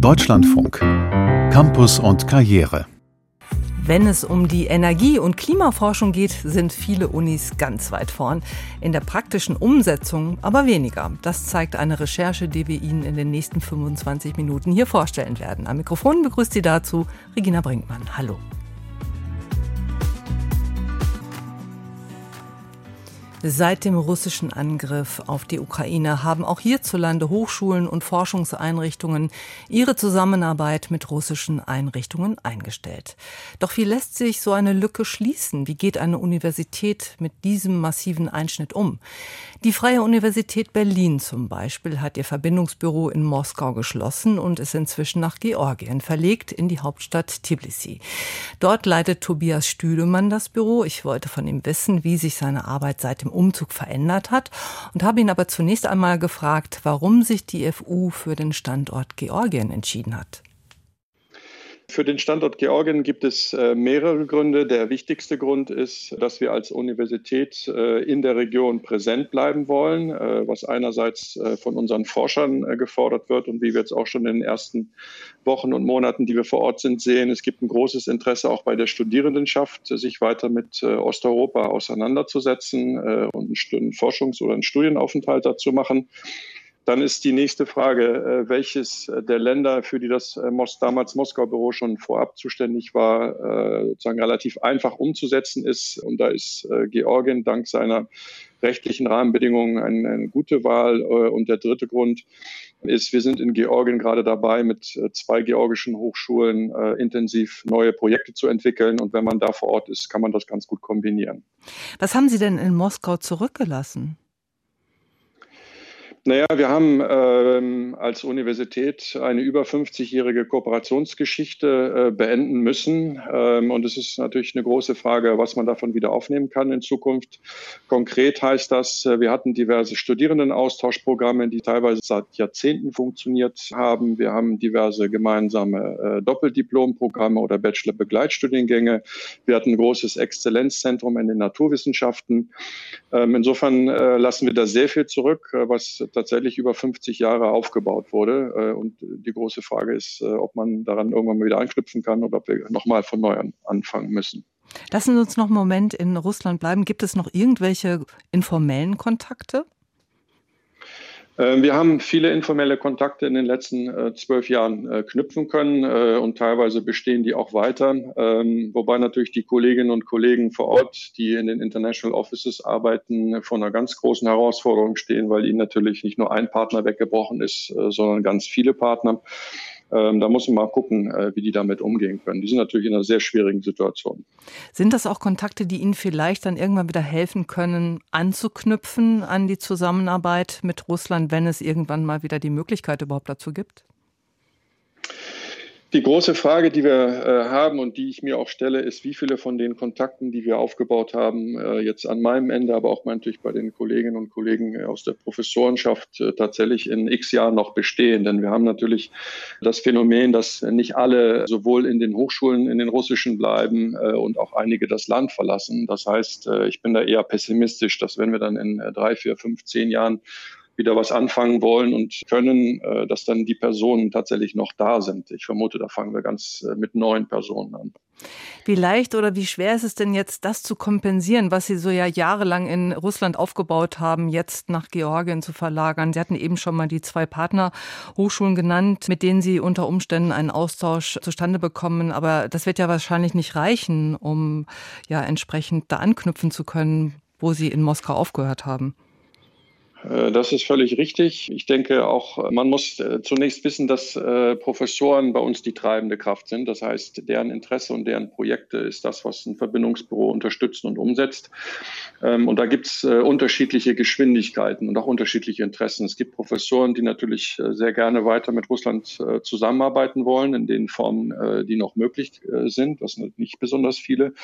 Deutschlandfunk. Campus und Karriere. Wenn es um die Energie- und Klimaforschung geht, sind viele Unis ganz weit vorn. In der praktischen Umsetzung aber weniger. Das zeigt eine Recherche, die wir Ihnen in den nächsten 25 Minuten hier vorstellen werden. Am Mikrofon begrüßt Sie dazu Regina Brinkmann. Hallo. Seit dem russischen Angriff auf die Ukraine haben auch hierzulande Hochschulen und Forschungseinrichtungen ihre Zusammenarbeit mit russischen Einrichtungen eingestellt. Doch wie lässt sich so eine Lücke schließen? Wie geht eine Universität mit diesem massiven Einschnitt um? Die Freie Universität Berlin zum Beispiel hat ihr Verbindungsbüro in Moskau geschlossen und ist inzwischen nach Georgien verlegt, in die Hauptstadt Tbilisi. Dort leitet Tobias Stüdemann das Büro. Ich wollte von ihm wissen, wie sich seine Arbeit seit dem Umzug verändert hat und habe ihn aber zunächst einmal gefragt, warum sich die FU für den Standort Georgien entschieden hat. Für den Standort Georgien gibt es äh, mehrere Gründe. Der wichtigste Grund ist, dass wir als Universität äh, in der Region präsent bleiben wollen, äh, was einerseits von unseren Forschern gefordert wird und wie wir jetzt auch schon in den ersten Wochen und Monaten, die wir vor Ort sind, sehen. Es gibt ein großes Interesse auch bei der Studierendenschaft, sich weiter mit Osteuropa auseinanderzusetzen und einen Forschungs- oder einen Studienaufenthalt dazu machen. Dann ist die nächste Frage, äh, welches der Länder, für die das äh, damals Moskau-Büro schon vorab zuständig war, äh, sozusagen relativ einfach umzusetzen ist. Und da ist Georgien dank seiner rechtlichen Rahmenbedingungen eine, eine gute Wahl. Und der dritte Grund ist, wir sind in Georgien gerade dabei, mit zwei georgischen Hochschulen intensiv neue Projekte zu entwickeln. Und wenn man da vor Ort ist, kann man das ganz gut kombinieren. Was haben Sie denn in Moskau zurückgelassen? Naja, wir haben ähm, als Universität eine über 50-jährige Kooperationsgeschichte äh, beenden müssen. Ähm, und es ist natürlich eine große Frage, was man davon wieder aufnehmen kann in Zukunft. Konkret heißt das, äh, wir hatten diverse Studierendenaustauschprogramme, die teilweise seit Jahrzehnten funktioniert haben. Wir haben diverse gemeinsame äh, Doppeldiplomprogramme oder Bachelor-Begleitstudiengänge. Wir hatten ein großes Exzellenzzentrum in den Naturwissenschaften. Ähm, insofern äh, lassen wir da sehr viel zurück, äh, was tatsächlich über 50 Jahre aufgebaut wurde. Äh, und die große Frage ist, äh, ob man daran irgendwann mal wieder anknüpfen kann oder ob wir nochmal von neu anfangen müssen. Lassen Sie uns noch einen Moment in Russland bleiben. Gibt es noch irgendwelche informellen Kontakte? Ähm, wir haben viele informelle Kontakte in den letzten äh, zwölf Jahren äh, knüpfen können äh, und teilweise bestehen die auch weiter. Ähm, wobei natürlich die Kolleginnen und Kollegen vor Ort, die in den International Offices arbeiten, vor einer ganz großen Herausforderung stehen, weil ihnen natürlich nicht nur ein Partner weggebrochen ist, sondern ganz viele Partner. Ähm, da muss man mal gucken, äh, wie die damit umgehen können. Die sind natürlich in einer sehr schwierigen Situation. Sind das auch Kontakte, die Ihnen vielleicht dann irgendwann wieder helfen können, anzuknüpfen an die Zusammenarbeit mit Russland, wenn es irgendwann mal wieder die Möglichkeit überhaupt dazu gibt? Die große Frage, die wir äh, haben und die ich mir auch stelle, ist, wie viele von den Kontakten, die wir aufgebaut haben, äh, jetzt an meinem Ende, aber auch natürlich bei den Kolleginnen und Kollegen aus der Professorenschaft äh, tatsächlich in x Jahren noch bestehen. Denn wir haben natürlich das Phänomen, dass nicht alle sowohl in den Hochschulen in den russischen bleiben äh, und auch einige das Land verlassen. Das heißt, äh, ich bin da eher pessimistisch, dass wenn wir dann in äh, drei, vier, fünf, zehn Jahren wieder was anfangen wollen und können, äh, dass dann die Personen tatsächlich noch da sind. Ich vermute, da fangen wir ganz äh, mit neuen Personen an. Wie leicht oder wie schwer ist es denn jetzt, das zu kompensieren, was Sie so ja jahrelang in Russland aufgebaut haben, jetzt nach Georgien zu verlagern? Sie hatten eben schon mal die zwei Partnerhochschulen genannt, mit denen Sie unter Umständen einen Austausch zustande bekommen. Aber das wird ja wahrscheinlich nicht reichen, um ja entsprechend da anknüpfen zu können, wo Sie in Moskau aufgehört haben. Äh, das ist völlig richtig. Ich denke auch, man muss äh, zunächst wissen, dass äh, Professoren bei uns die treibende Kraft sind. Das heißt, deren Interesse und deren Projekte ist das, was ein Verbindungsbüro unterstützt und umsetzt. Ähm, und da gibt es unterschiedliche Geschwindigkeiten und auch unterschiedliche Interessen. Es gibt Professoren, die natürlich sehr gerne weiter mit Russland zusammenarbeiten wollen, in den Formen, die noch möglich sind. Das sind nicht besonders viele.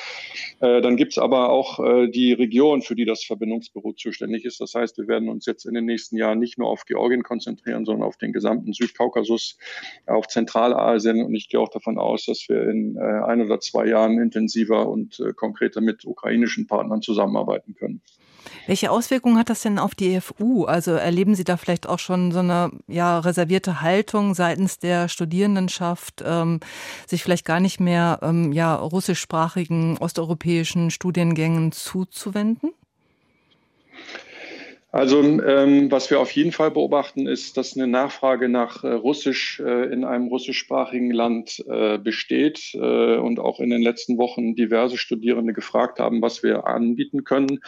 Dann gibt es aber auch die Region, für die das Verbindungsbüro zuständig ist. Das heißt, wir werden uns uns jetzt in den nächsten Jahren nicht nur auf Georgien konzentrieren, sondern auf den gesamten Südkaukasus, auf Zentralasien. Und ich gehe auch davon aus, dass wir in äh, ein oder zwei Jahren intensiver und äh, konkreter mit ukrainischen Partnern zusammenarbeiten können. Welche Auswirkungen hat das denn auf die EFU? Also erleben Sie da vielleicht auch schon so eine ja, reservierte Haltung seitens der Studierendenschaft, ähm, sich vielleicht gar nicht mehr ähm, ja, russischsprachigen osteuropäischen Studiengängen zuzuwenden? Also ähm, was wir auf jeden Fall beobachten, ist, dass eine Nachfrage nach äh, Russisch äh, in einem russischsprachigen Land äh, besteht äh, und auch in den letzten Wochen diverse Studierende gefragt haben, was wir anbieten können.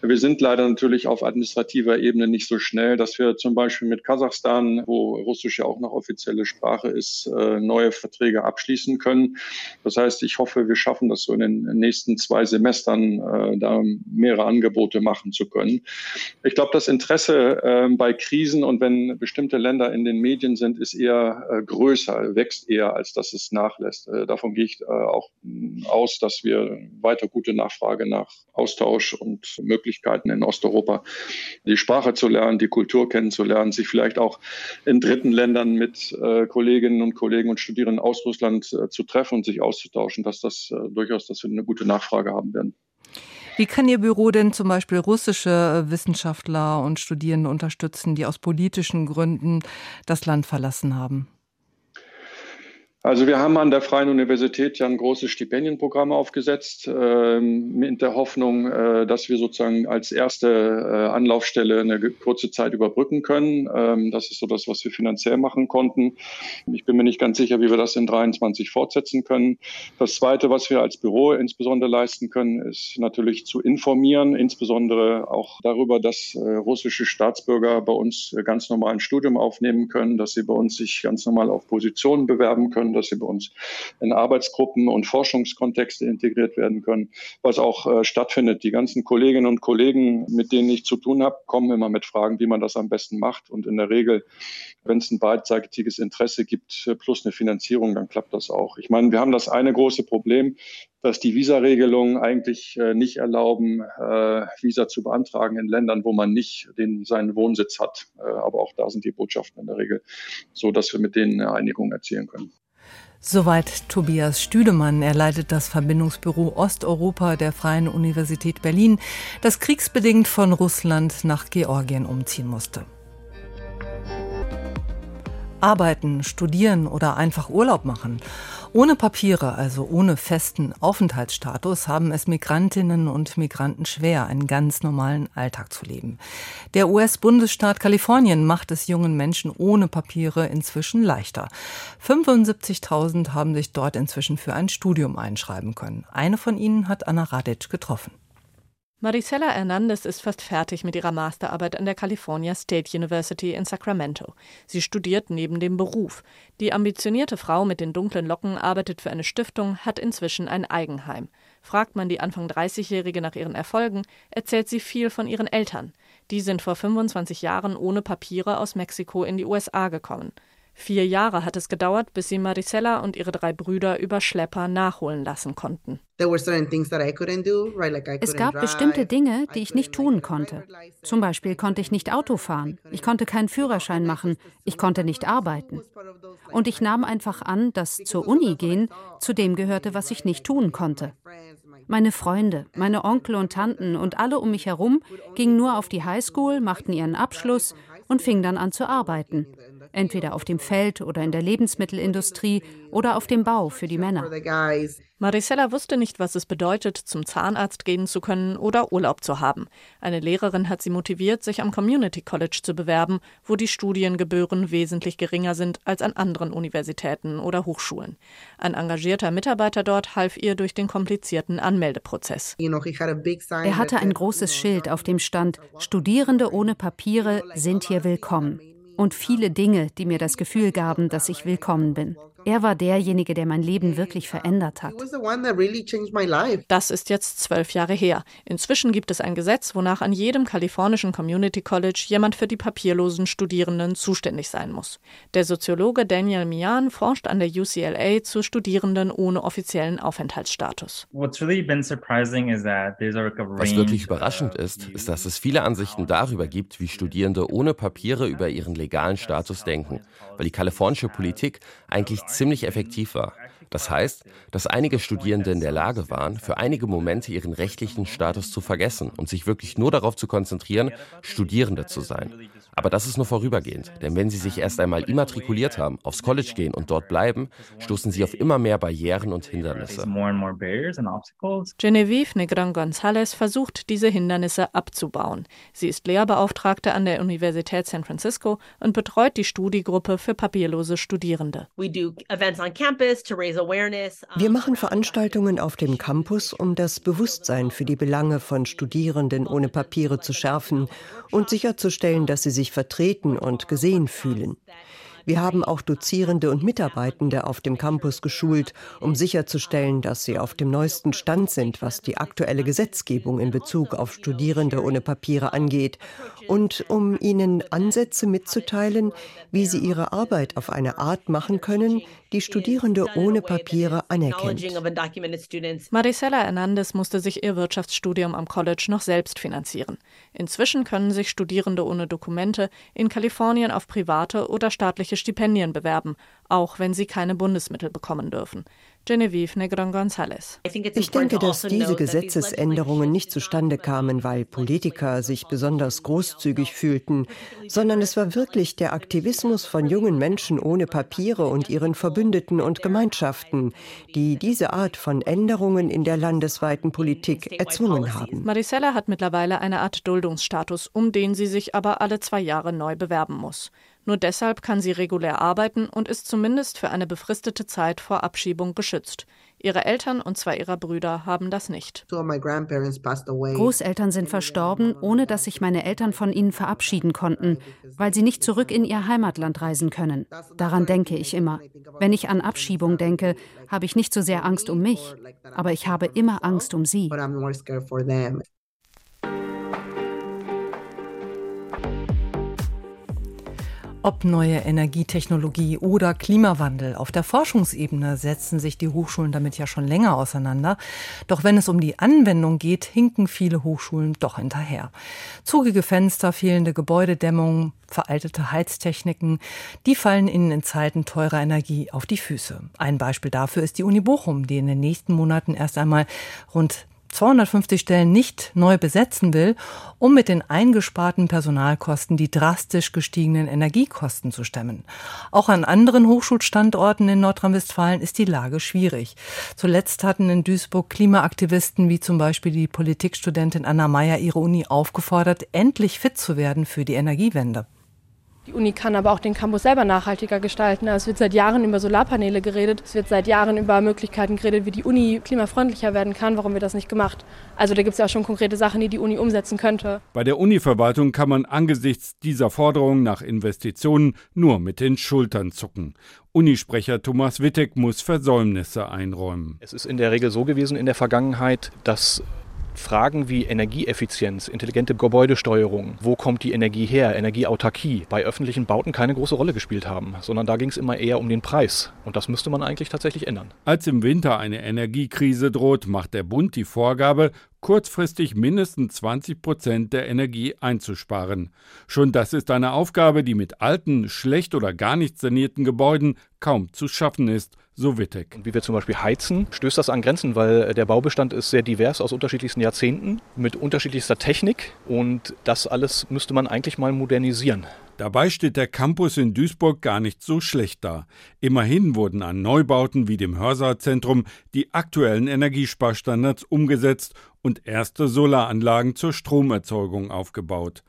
Wir sind leider natürlich auf administrativer Ebene nicht so schnell, dass wir zum Beispiel mit Kasachstan, wo Russisch ja auch noch offizielle Sprache ist, äh, neue Verträge abschließen können. Das heißt, ich hoffe, wir schaffen das so in den nächsten zwei Semestern, äh, da mehrere Angebote machen zu können. Ich glaube, glaube, das Interesse äh, bei Krisen und wenn bestimmte Länder in den Medien sind, ist eher äh, größer, wächst eher, als dass es nachlässt. Äh, davon gehe ich äh, auch mm, aus, dass wir weiter gute Nachfrage nach Austausch und Möglichkeiten in Osteuropa, die Sprache zu lernen, die Kultur kennenzulernen, sich vielleicht auch in dritten Ländern mit äh, Kolleginnen und Kollegen und Studierenden aus Russland äh, zu treffen und sich auszutauschen, dass das durchaus, dass wir eine gute Nachfrage haben werden. Wie kann Ihr Büro denn zum Beispiel russische Wissenschaftler und Studierende unterstützen, die aus politischen Gründen das Land verlassen haben? Also wir haben an der Freien Universität ja ein großes Stipendienprogramm aufgesetzt, äh, mit der Hoffnung, äh, dass wir sozusagen als erste äh, Anlaufstelle eine kurze Zeit überbrücken können. Ähm, das ist so das, was wir finanziell machen konnten. Ich bin mir nicht ganz sicher, wie wir das in 23 fortsetzen können. Das Zweite, was wir als Büro insbesondere leisten können, ist natürlich zu informieren, insbesondere auch darüber, dass äh, russische Staatsbürger bei uns ganz normal ein Studium aufnehmen können, dass sie bei uns sich ganz normal auf Positionen bewerben können können, dass sie bei uns in Arbeitsgruppen und Forschungskontexte integriert werden können, was auch äh, stattfindet. Die ganzen Kolleginnen und Kollegen, mit denen ich zu tun habe, kommen immer mit Fragen, wie man das am besten macht. Und in der Regel, wenn es ein beidseitiges Interesse gibt, äh, plus eine Finanzierung, dann klappt das auch. Ich meine, wir haben das eine große Problem, dass die Visaregelungen eigentlich äh, nicht erlauben, äh, Visa zu beantragen in Ländern, wo man nicht den, seinen Wohnsitz hat. Äh, aber auch da sind die Botschaften in der Regel so, dass wir mit denen eine Einigung erzielen können. Soweit Tobias Stüdemann. Er leitet das Verbindungsbüro Osteuropa der Freien Universität Berlin, das kriegsbedingt von Russland nach Georgien umziehen musste. Arbeiten, studieren oder einfach Urlaub machen. Ohne Papiere, also ohne festen Aufenthaltsstatus, haben es Migrantinnen und Migranten schwer, einen ganz normalen Alltag zu leben. Der US-Bundesstaat Kalifornien macht es jungen Menschen ohne Papiere inzwischen leichter. 75.000 haben sich dort inzwischen für ein Studium einschreiben können. Eine von ihnen hat Anna Radic getroffen. Maricela Hernandez ist fast fertig mit ihrer Masterarbeit an der California State University in Sacramento. Sie studiert neben dem Beruf. Die ambitionierte Frau mit den dunklen Locken arbeitet für eine Stiftung, hat inzwischen ein Eigenheim. Fragt man die Anfang 30-Jährige nach ihren Erfolgen, erzählt sie viel von ihren Eltern. Die sind vor 25 Jahren ohne Papiere aus Mexiko in die USA gekommen. Vier Jahre hat es gedauert, bis sie Maricela und ihre drei Brüder über Schlepper nachholen lassen konnten. Es gab bestimmte Dinge, die ich nicht tun konnte. Zum Beispiel konnte ich nicht Auto fahren, ich konnte keinen Führerschein machen, ich konnte nicht arbeiten. Und ich nahm einfach an, dass zur Uni gehen zu dem gehörte, was ich nicht tun konnte. Meine Freunde, meine Onkel und Tanten und alle um mich herum gingen nur auf die Highschool, machten ihren Abschluss und fingen dann an zu arbeiten entweder auf dem Feld oder in der Lebensmittelindustrie oder auf dem Bau für die Männer. Maricela wusste nicht, was es bedeutet, zum Zahnarzt gehen zu können oder Urlaub zu haben. Eine Lehrerin hat sie motiviert, sich am Community College zu bewerben, wo die Studiengebühren wesentlich geringer sind als an anderen Universitäten oder Hochschulen. Ein engagierter Mitarbeiter dort half ihr durch den komplizierten Anmeldeprozess. Er hatte ein großes Schild, auf dem stand, Studierende ohne Papiere sind hier willkommen und viele Dinge, die mir das Gefühl gaben, dass ich willkommen bin. Er war derjenige, der mein Leben wirklich verändert hat. Das ist jetzt zwölf Jahre her. Inzwischen gibt es ein Gesetz, wonach an jedem kalifornischen Community College jemand für die papierlosen Studierenden zuständig sein muss. Der Soziologe Daniel Mian forscht an der UCLA zu Studierenden ohne offiziellen Aufenthaltsstatus. Was wirklich überraschend ist, ist, dass es viele Ansichten darüber gibt, wie Studierende ohne Papiere über ihren legalen Status denken, weil die kalifornische Politik eigentlich ziemlich effektiv war. Das heißt, dass einige Studierende in der Lage waren, für einige Momente ihren rechtlichen Status zu vergessen und sich wirklich nur darauf zu konzentrieren, Studierende zu sein. Aber das ist nur vorübergehend, denn wenn Sie sich erst einmal immatrikuliert haben, aufs College gehen und dort bleiben, stoßen Sie auf immer mehr Barrieren und Hindernisse. Genevieve Negron González versucht, diese Hindernisse abzubauen. Sie ist Lehrbeauftragte an der Universität San Francisco und betreut die Studiegruppe für papierlose Studierende. Wir machen Veranstaltungen auf dem Campus, um das Bewusstsein für die Belange von Studierenden ohne Papiere zu schärfen und sicherzustellen, dass sie sich vertreten und gesehen fühlen. Wir haben auch Dozierende und Mitarbeitende auf dem Campus geschult, um sicherzustellen, dass sie auf dem neuesten Stand sind, was die aktuelle Gesetzgebung in Bezug auf Studierende ohne Papiere angeht und um ihnen Ansätze mitzuteilen, wie sie ihre Arbeit auf eine Art machen können, die Studierende ohne Papiere anerkennt. Maricela Hernandez musste sich ihr Wirtschaftsstudium am College noch selbst finanzieren. Inzwischen können sich Studierende ohne Dokumente in Kalifornien auf private oder staatliche Stipendien bewerben, auch wenn sie keine Bundesmittel bekommen dürfen. Genevieve Negron González. Ich denke, dass diese Gesetzesänderungen nicht zustande kamen, weil Politiker sich besonders großzügig fühlten, sondern es war wirklich der Aktivismus von jungen Menschen ohne Papiere und ihren Verbündeten und Gemeinschaften, die diese Art von Änderungen in der landesweiten Politik erzwungen haben. Maricela hat mittlerweile eine Art Duldungsstatus, um den sie sich aber alle zwei Jahre neu bewerben muss. Nur deshalb kann sie regulär arbeiten und ist zumindest für eine befristete Zeit vor Abschiebung geschützt. Ihre Eltern und zwei ihrer Brüder haben das nicht. Großeltern sind verstorben, ohne dass sich meine Eltern von ihnen verabschieden konnten, weil sie nicht zurück in ihr Heimatland reisen können. Daran denke ich immer. Wenn ich an Abschiebung denke, habe ich nicht so sehr Angst um mich, aber ich habe immer Angst um sie. Ob neue Energietechnologie oder Klimawandel. Auf der Forschungsebene setzen sich die Hochschulen damit ja schon länger auseinander. Doch wenn es um die Anwendung geht, hinken viele Hochschulen doch hinterher. Zugige Fenster, fehlende Gebäudedämmung, veraltete Heiztechniken, die fallen ihnen in Zeiten teurer Energie auf die Füße. Ein Beispiel dafür ist die Uni Bochum, die in den nächsten Monaten erst einmal rund 250 Stellen nicht neu besetzen will, um mit den eingesparten Personalkosten die drastisch gestiegenen Energiekosten zu stemmen. Auch an anderen Hochschulstandorten in Nordrhein-Westfalen ist die Lage schwierig. Zuletzt hatten in Duisburg Klimaaktivisten wie zum Beispiel die Politikstudentin Anna Meyer ihre Uni aufgefordert, endlich fit zu werden für die Energiewende. Die Uni kann aber auch den Campus selber nachhaltiger gestalten. Es wird seit Jahren über Solarpaneele geredet. Es wird seit Jahren über Möglichkeiten geredet, wie die Uni klimafreundlicher werden kann. Warum wird das nicht gemacht? Also da gibt es ja auch schon konkrete Sachen, die die Uni umsetzen könnte. Bei der Univerwaltung kann man angesichts dieser Forderungen nach Investitionen nur mit den Schultern zucken. Unisprecher Thomas Wittek muss Versäumnisse einräumen. Es ist in der Regel so gewesen in der Vergangenheit, dass Fragen wie Energieeffizienz, intelligente Gebäudesteuerung, wo kommt die Energie her, Energieautarkie, bei öffentlichen Bauten keine große Rolle gespielt haben, sondern da ging es immer eher um den Preis. Und das müsste man eigentlich tatsächlich ändern. Als im Winter eine Energiekrise droht, macht der Bund die Vorgabe, kurzfristig mindestens 20 Prozent der Energie einzusparen. Schon das ist eine Aufgabe, die mit alten, schlecht oder gar nicht sanierten Gebäuden kaum zu schaffen ist, so Wittek. Wie wir zum Beispiel heizen, stößt das an Grenzen, weil der Baubestand ist sehr divers aus unterschiedlichsten Jahrzehnten mit unterschiedlichster Technik und das alles müsste man eigentlich mal modernisieren. Dabei steht der Campus in Duisburg gar nicht so schlecht da. Immerhin wurden an Neubauten wie dem Hörsaalzentrum die aktuellen Energiesparstandards umgesetzt und erste Solaranlagen zur Stromerzeugung aufgebaut.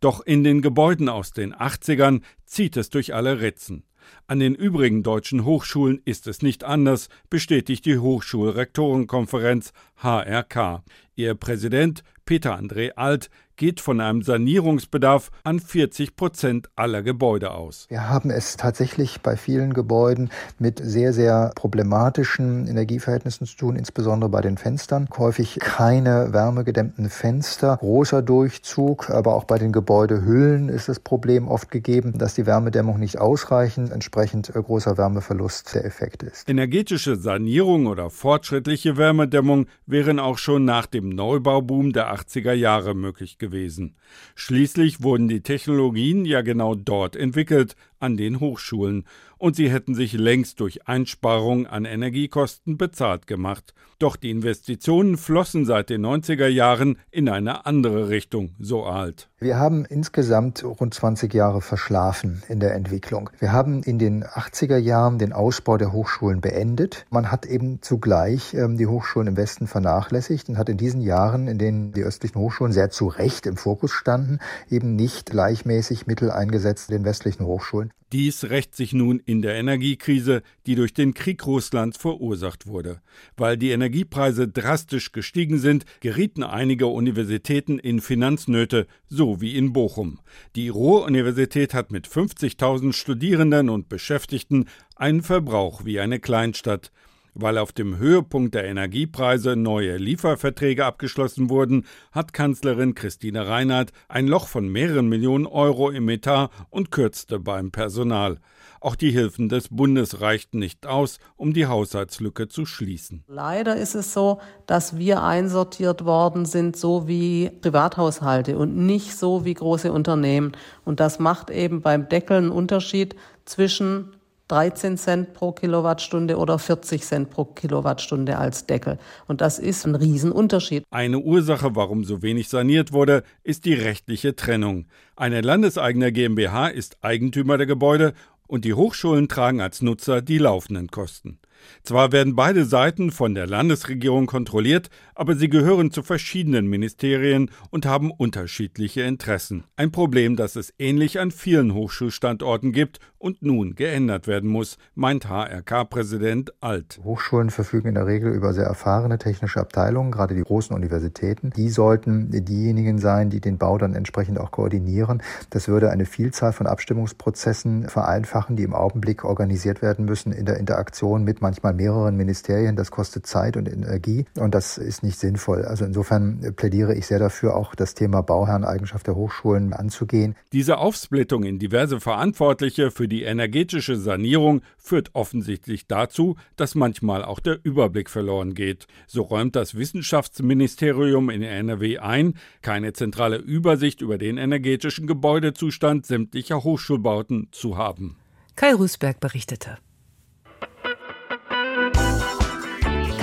Doch in den Gebäuden aus den 80ern zieht es durch alle Ritzen. An den übrigen deutschen Hochschulen ist es nicht anders, bestätigt die Hochschulrektorenkonferenz HRK. Ihr Präsident Peter André Alt geht von einem Sanierungsbedarf an 40 Prozent aller Gebäude aus. Wir haben es tatsächlich bei vielen Gebäuden mit sehr, sehr problematischen Energieverhältnissen zu tun, insbesondere bei den Fenstern. Häufig keine wärmegedämmten Fenster, großer Durchzug, aber auch bei den Gebäudehüllen ist das Problem oft gegeben, dass die Wärmedämmung nicht ausreichend, entsprechend äh, großer Wärmeverlust der Effekt ist. Energetische Sanierung oder fortschrittliche Wärmedämmung wären auch schon nach dem Neubauboom der 80er Jahre möglich gewesen gewesen. Schließlich wurden die Technologien ja genau dort entwickelt, an den Hochschulen und sie hätten sich längst durch Einsparungen an Energiekosten bezahlt gemacht. Doch die Investitionen flossen seit den 90er Jahren in eine andere Richtung, so alt. Wir haben insgesamt rund 20 Jahre verschlafen in der Entwicklung. Wir haben in den 80er Jahren den Ausbau der Hochschulen beendet. Man hat eben zugleich ähm, die Hochschulen im Westen vernachlässigt und hat in diesen Jahren, in denen die östlichen Hochschulen sehr zu Recht im Fokus standen, eben nicht gleichmäßig Mittel eingesetzt den westlichen Hochschulen. Dies rächt sich nun in der Energiekrise, die durch den Krieg Russlands verursacht wurde. Weil die Energiepreise drastisch gestiegen sind, gerieten einige Universitäten in Finanznöte, so wie in Bochum. Die Ruhr-Universität hat mit 50.000 Studierenden und Beschäftigten einen Verbrauch wie eine Kleinstadt. Weil auf dem Höhepunkt der Energiepreise neue Lieferverträge abgeschlossen wurden, hat Kanzlerin Christine Reinhardt ein Loch von mehreren Millionen Euro im Etat und kürzte beim Personal. Auch die Hilfen des Bundes reichten nicht aus, um die Haushaltslücke zu schließen. Leider ist es so, dass wir einsortiert worden sind, so wie Privathaushalte und nicht so wie große Unternehmen. Und das macht eben beim Deckel einen Unterschied zwischen 13 Cent pro Kilowattstunde oder 40 Cent pro Kilowattstunde als Deckel. Und das ist ein Riesenunterschied. Eine Ursache, warum so wenig saniert wurde, ist die rechtliche Trennung. Eine landeseigene GmbH ist Eigentümer der Gebäude und die Hochschulen tragen als Nutzer die laufenden Kosten. Zwar werden beide Seiten von der Landesregierung kontrolliert, aber sie gehören zu verschiedenen Ministerien und haben unterschiedliche Interessen. Ein Problem, das es ähnlich an vielen Hochschulstandorten gibt und nun geändert werden muss, meint HRK-Präsident Alt. Hochschulen verfügen in der Regel über sehr erfahrene technische Abteilungen, gerade die großen Universitäten. Die sollten diejenigen sein, die den Bau dann entsprechend auch koordinieren. Das würde eine Vielzahl von Abstimmungsprozessen vereinfachen, die im Augenblick organisiert werden müssen in der Interaktion mit manchmal mehreren Ministerien. Das kostet Zeit und Energie und das ist nicht sinnvoll. Also insofern plädiere ich sehr dafür, auch das Thema Bauherreneigenschaft der Hochschulen anzugehen. Diese Aufsplittung in diverse Verantwortliche für die energetische Sanierung führt offensichtlich dazu, dass manchmal auch der Überblick verloren geht. So räumt das Wissenschaftsministerium in NRW ein, keine zentrale Übersicht über den energetischen Gebäudezustand sämtlicher Hochschulbauten zu haben. Kai Rüßberg berichtete.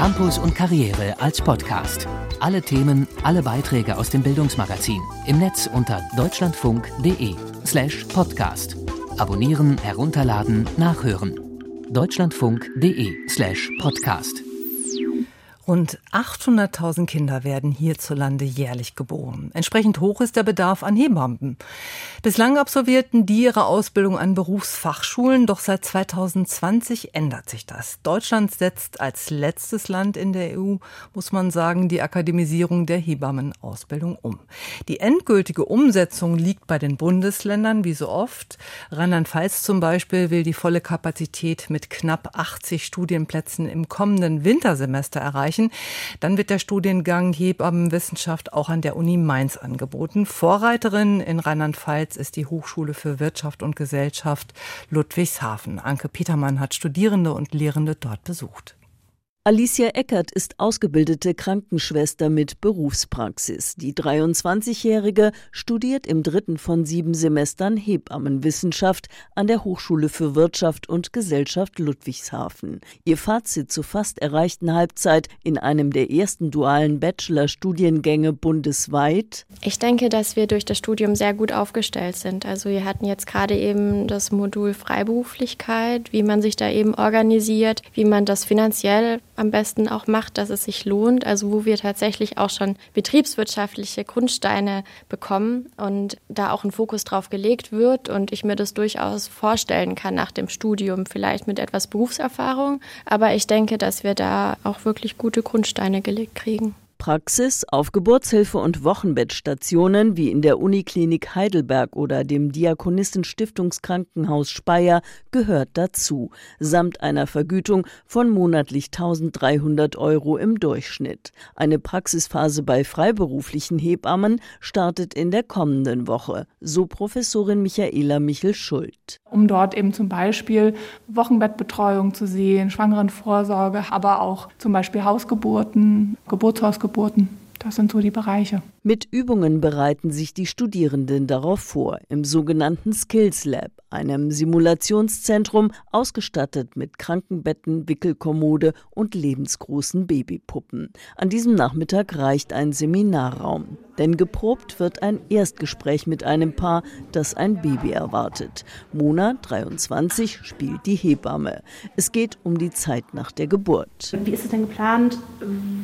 Campus und Karriere als Podcast. Alle Themen, alle Beiträge aus dem Bildungsmagazin. Im Netz unter deutschlandfunk.de slash podcast. Abonnieren, herunterladen, nachhören. deutschlandfunk.de slash podcast. Rund 800.000 Kinder werden hierzulande jährlich geboren. Entsprechend hoch ist der Bedarf an Hebammen. Bislang absolvierten die ihre Ausbildung an Berufsfachschulen, doch seit 2020 ändert sich das. Deutschland setzt als letztes Land in der EU, muss man sagen, die Akademisierung der Hebammenausbildung um. Die endgültige Umsetzung liegt bei den Bundesländern, wie so oft. Rheinland-Pfalz zum Beispiel will die volle Kapazität mit knapp 80 Studienplätzen im kommenden Wintersemester erreichen erreichen. Dann wird der Studiengang Hebammenwissenschaft auch an der Uni Mainz angeboten. Vorreiterin in Rheinland-Pfalz ist die Hochschule für Wirtschaft und Gesellschaft Ludwigshafen. Anke Petermann hat Studierende und Lehrende dort besucht. Alicia Eckert ist ausgebildete Krankenschwester mit Berufspraxis. Die 23-Jährige studiert im dritten von sieben Semestern Hebammenwissenschaft an der Hochschule für Wirtschaft und Gesellschaft Ludwigshafen. Ihr Fazit zur fast erreichten Halbzeit in einem der ersten dualen Bachelor-Studiengänge bundesweit. Ich denke, dass wir durch das Studium sehr gut aufgestellt sind. Also wir hatten jetzt gerade eben das Modul Freiberuflichkeit, wie man sich da eben organisiert, wie man das finanziell am besten auch macht, dass es sich lohnt. Also wo wir tatsächlich auch schon betriebswirtschaftliche Grundsteine bekommen und da auch ein Fokus drauf gelegt wird und ich mir das durchaus vorstellen kann nach dem Studium, vielleicht mit etwas Berufserfahrung. Aber ich denke, dass wir da auch wirklich gute Grundsteine gelegt kriegen. Praxis auf Geburtshilfe und Wochenbettstationen wie in der Uniklinik Heidelberg oder dem Diakonistenstiftungskrankenhaus Speyer gehört dazu, samt einer Vergütung von monatlich 1300 Euro im Durchschnitt. Eine Praxisphase bei freiberuflichen Hebammen startet in der kommenden Woche, so Professorin Michaela Michel-Schuld. Um dort eben zum Beispiel Wochenbettbetreuung zu sehen, Schwangerenvorsorge, aber auch zum Beispiel Hausgeburten, Geburtshausgeburten. Das sind so die Bereiche. Mit Übungen bereiten sich die Studierenden darauf vor, im sogenannten Skills Lab, einem Simulationszentrum, ausgestattet mit Krankenbetten, Wickelkommode und lebensgroßen Babypuppen. An diesem Nachmittag reicht ein Seminarraum, denn geprobt wird ein Erstgespräch mit einem Paar, das ein Baby erwartet. Mona, 23, spielt die Hebamme. Es geht um die Zeit nach der Geburt. Wie ist es denn geplant?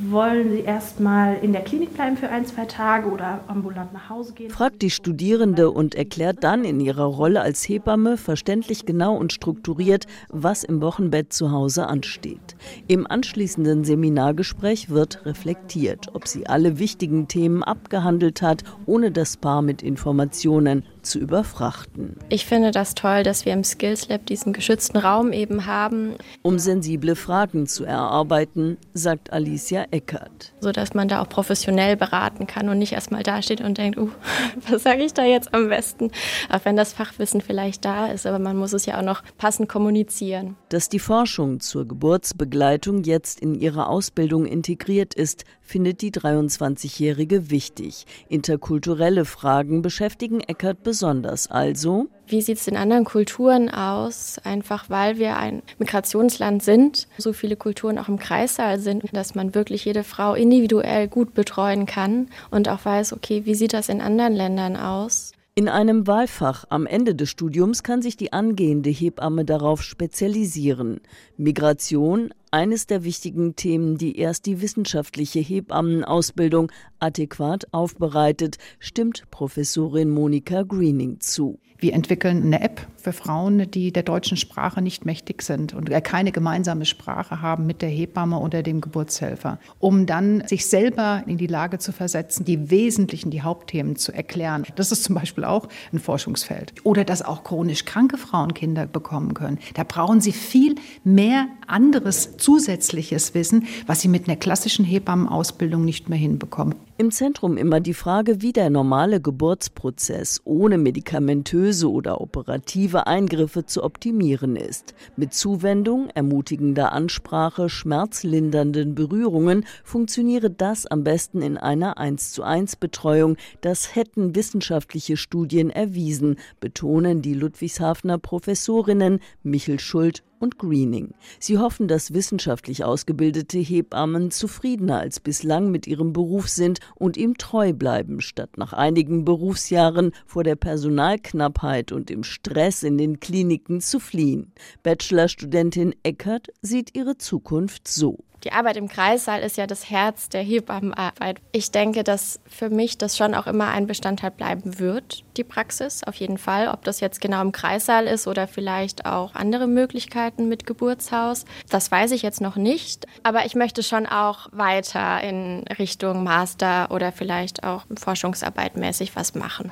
Wollen Sie erst mal in der Klinik bleiben für ein, zwei Tage oder ambulant nach Hause gehen? Fragt die Studierende und erklärt dann in ihrer Rolle als Hebamme verständlich genau und strukturiert, was im Wochenbett zu Hause ansteht. Im anschließenden Seminargespräch wird reflektiert, ob sie alle wichtigen Themen abgehandelt hat, ohne das Paar mit Informationen zu überfrachten. Ich finde das toll, dass wir im Skills Lab diesen geschützten Raum eben haben. Um sensible Fragen zu erarbeiten, sagt Alicia Eckert. So dass man da auch professionell beraten kann und nicht erstmal dasteht und denkt, uh, was sage ich da jetzt am besten? Auch wenn das Fachwissen vielleicht da ist, aber man muss es ja auch noch passend kommunizieren. Dass die Forschung zur Geburtsbegleitung jetzt in ihre Ausbildung integriert ist, findet die 23-Jährige wichtig. Interkulturelle Fragen beschäftigen Eckert besonders also. Wie sieht es in anderen Kulturen aus? Einfach weil wir ein Migrationsland sind, so viele Kulturen auch im Kreissaal sind, dass man wirklich jede Frau individuell gut betreuen kann und auch weiß, okay, wie sieht das in anderen Ländern aus? In einem Wahlfach am Ende des Studiums kann sich die angehende Hebamme darauf spezialisieren. Migration, eines der wichtigen Themen, die erst die wissenschaftliche Hebammenausbildung adäquat aufbereitet, stimmt Professorin Monika Greening zu. Wir entwickeln eine App für Frauen, die der deutschen Sprache nicht mächtig sind und keine gemeinsame Sprache haben mit der Hebamme oder dem Geburtshelfer, um dann sich selber in die Lage zu versetzen, die wesentlichen, die Hauptthemen zu erklären. Das ist zum Beispiel auch ein Forschungsfeld. Oder dass auch chronisch kranke Frauen Kinder bekommen können. Da brauchen sie viel mehr anderes zusätzliches Wissen, was sie mit einer klassischen Hebammenausbildung nicht mehr hinbekommen. Im Zentrum immer die Frage, wie der normale Geburtsprozess ohne medikamentöse oder operative Eingriffe zu optimieren ist. Mit Zuwendung, ermutigender Ansprache, schmerzlindernden Berührungen funktioniere das am besten in einer 1 zu 1 Betreuung. Das hätten wissenschaftliche Studien erwiesen, betonen die Ludwigshafener Professorinnen Michel Schult und Greening. Sie hoffen, dass wissenschaftlich ausgebildete Hebammen zufriedener als bislang mit ihrem Beruf sind und ihm treu bleiben, statt nach einigen Berufsjahren vor der Personalknappheit und dem Stress in den Kliniken zu fliehen. Bachelorstudentin Eckert sieht ihre Zukunft so. Die Arbeit im Kreissaal ist ja das Herz der Hebammenarbeit. Ich denke, dass für mich das schon auch immer ein Bestandteil bleiben wird, die Praxis, auf jeden Fall. Ob das jetzt genau im Kreissaal ist oder vielleicht auch andere Möglichkeiten mit Geburtshaus, das weiß ich jetzt noch nicht. Aber ich möchte schon auch weiter in Richtung Master oder vielleicht auch Forschungsarbeit mäßig was machen.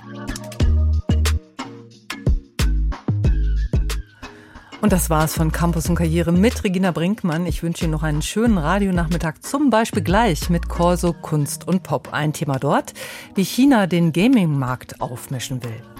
Und das war es von Campus und Karriere mit Regina Brinkmann. Ich wünsche Ihnen noch einen schönen Radionachmittag, zum Beispiel gleich mit Corso Kunst und Pop. Ein Thema dort, wie China den Gaming-Markt aufmischen will.